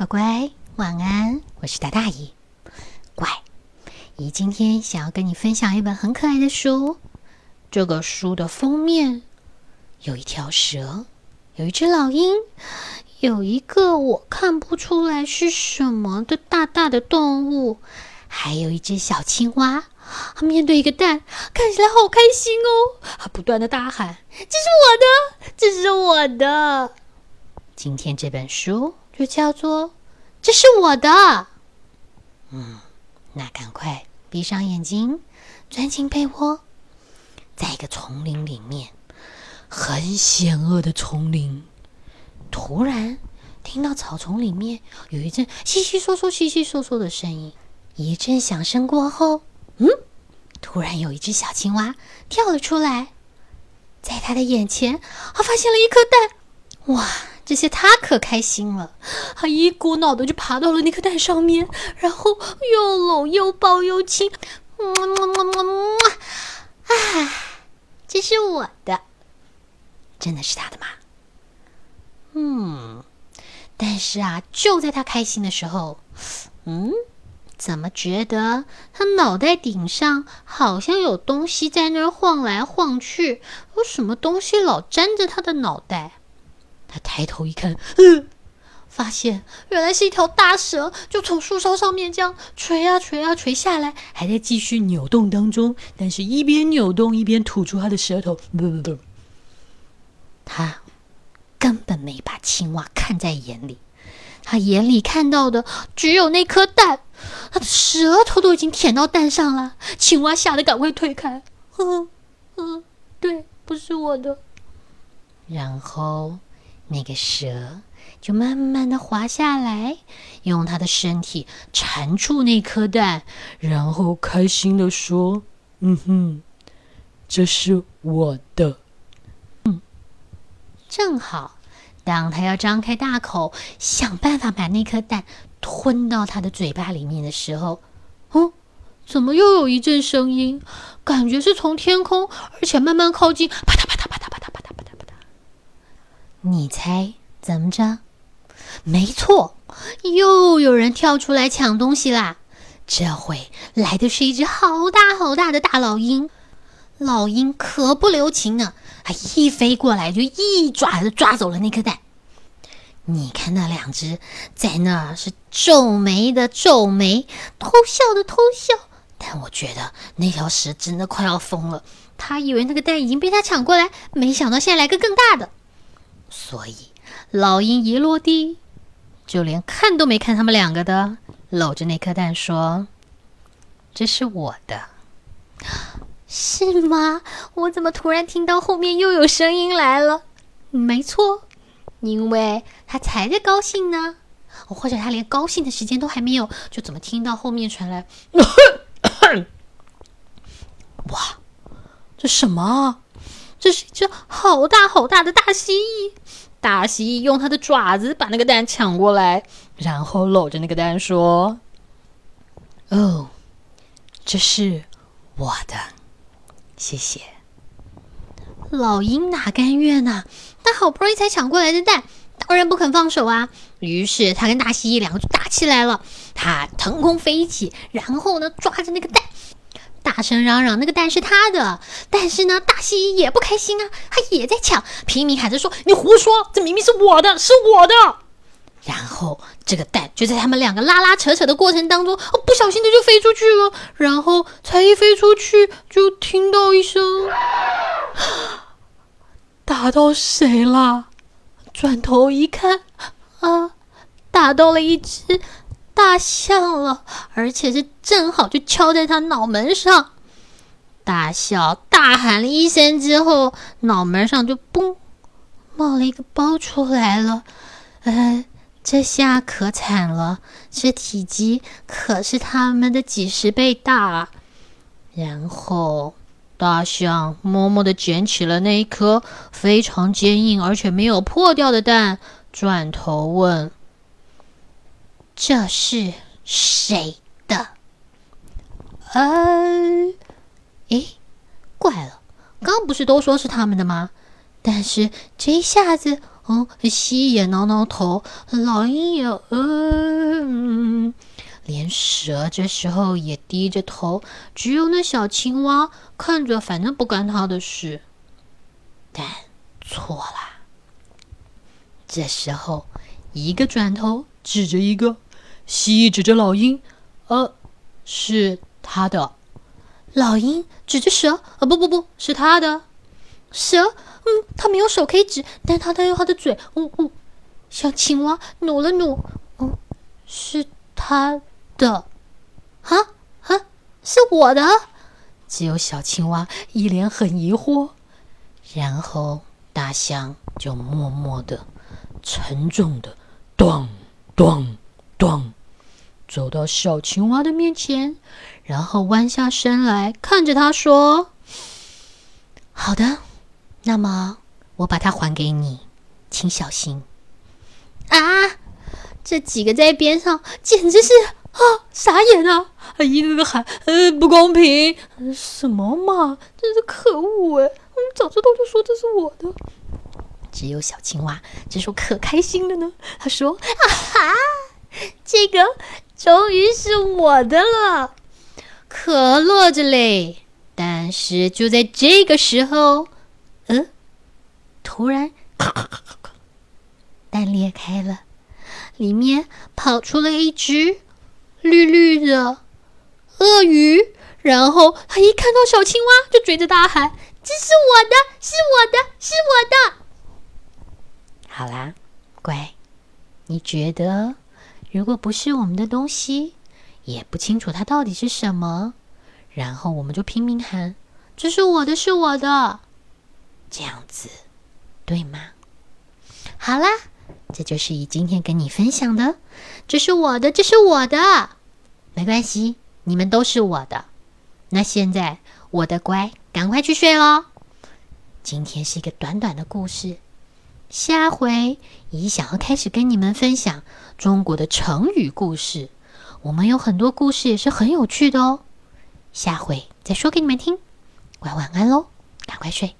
乖乖，晚安！我是大大姨。乖，姨今天想要跟你分享一本很可爱的书。这个书的封面有一条蛇，有一只老鹰，有一个我看不出来是什么的大大的动物，还有一只小青蛙。它面对一个蛋，看起来好开心哦！它不断的大喊：“这是我的，这是我的！”今天这本书就叫做。这是我的，嗯，那赶快闭上眼睛，钻进被窝，在一个丛林里面，很险恶的丛林。突然听到草丛里面有一阵稀稀嗦嗦、稀稀嗦嗦的声音，一阵响声过后，嗯，突然有一只小青蛙跳了出来，在他的眼前，他发现了一颗蛋，哇！这些他可开心了，他一股脑的就爬到了那颗蛋上面，然后又搂又抱又亲，么么么么么，啊，这是我的，真的是他的吗？嗯，但是啊，就在他开心的时候，嗯，怎么觉得他脑袋顶上好像有东西在那儿晃来晃去？有什么东西老粘着他的脑袋？他抬头一看，嗯，发现原来是一条大蛇，就从树梢上面这样垂啊垂啊垂下来，还在继续扭动当中。但是，一边扭动一边吐出他的舌头，不不不，他根本没把青蛙看在眼里，他眼里看到的只有那颗蛋，他的舌头都已经舔到蛋上了。青蛙吓得赶快退开，呵呵，对，不是我的。然后。那个蛇就慢慢的滑下来，用它的身体缠住那颗蛋，然后开心的说：“嗯哼，这是我的。”嗯，正好，当他要张开大口想办法把那颗蛋吞到他的嘴巴里面的时候，哦，怎么又有一阵声音？感觉是从天空，而且慢慢靠近，啪嗒啪嗒。你猜怎么着？没错，又有人跳出来抢东西啦！这回来的是一只好大好大的大老鹰。老鹰可不留情呢，它一飞过来就一爪子抓走了那颗蛋。你看那两只在那是皱眉的皱眉，偷笑的偷笑。但我觉得那条蛇真的快要疯了，他以为那个蛋已经被他抢过来，没想到现在来个更大的。所以，老鹰一落地，就连看都没看他们两个的，搂着那颗蛋说：“这是我的，是吗？我怎么突然听到后面又有声音来了？没错，因为他才在高兴呢，或者他连高兴的时间都还没有，就怎么听到后面传来？哇，这什么？”这是一只好大好大的大蜥蜴，大蜥蜴用它的爪子把那个蛋抢过来，然后搂着那个蛋说：“哦，这是我的，谢谢。”老鹰哪甘愿呐？他好不容易才抢过来的蛋，当然不肯放手啊！于是他跟大蜥蜴两个就打起来了，他腾空飞起，然后呢抓着那个蛋。大声嚷嚷，那个蛋是他的，但是呢，大蜥蜴也不开心啊，他也在抢，拼命喊着说：“你胡说，这明明是我的，是我的！”然后这个蛋就在他们两个拉拉扯扯的过程当中，哦，不小心的就飞出去了。然后才一飞出去，就听到一声：“打到谁了？”转头一看，啊，打到了一只。大象了，而且是正好就敲在他脑门上。大象大喊了一声之后，脑门上就嘣冒了一个包出来了。呃，这下可惨了，这体积可是他们的几十倍大。然后大象默默的捡起了那一颗非常坚硬而且没有破掉的蛋，转头问。这是谁的？呃，诶，怪了，刚不是都说是他们的吗？但是这一下子，哦，蜥也挠挠头，老鹰也嗯，连蛇这时候也低着头，只有那小青蛙看着，反正不干他的事。但错啦！这时候，一个转头指着一个，蜥蜴指着老鹰，呃，是他的。老鹰指着蛇，呃，不不不是他的。蛇，嗯，它没有手可以指，但它它用它的嘴。呜呜，小青蛙努了努，哦，是他的。啊啊，是我的。只有小青蛙一脸很疑惑，然后大象就默默的。沉重的，咚咚咚，走到小青蛙的面前，然后弯下身来看着他说：“好的，那么我把它还给你，请小心。”啊！这几个在边上简直是啊傻眼啊！一个个喊：“呃，不公平！什么嘛，真是可恶！哎，我们早知道就说这是我的。”只有小青蛙，这时候可开心了呢。他说：“啊哈，这个终于是我的了，可乐着嘞！”但是就在这个时候，嗯，突然，蛋裂开了，里面跑出了一只绿绿的鳄鱼。然后他一看到小青蛙，就追着大喊：“这是我的，是我的，是我的！”好啦，乖，你觉得如果不是我们的东西，也不清楚它到底是什么，然后我们就拼命喊“这是我的，是我的”，这样子对吗？好啦，这就是以今天跟你分享的，这是我的，这是我的，没关系，你们都是我的。那现在我的乖，赶快去睡喽。今天是一个短短的故事。下回姨想要开始跟你们分享中国的成语故事，我们有很多故事也是很有趣的哦。下回再说给你们听，乖晚安喽，赶快睡。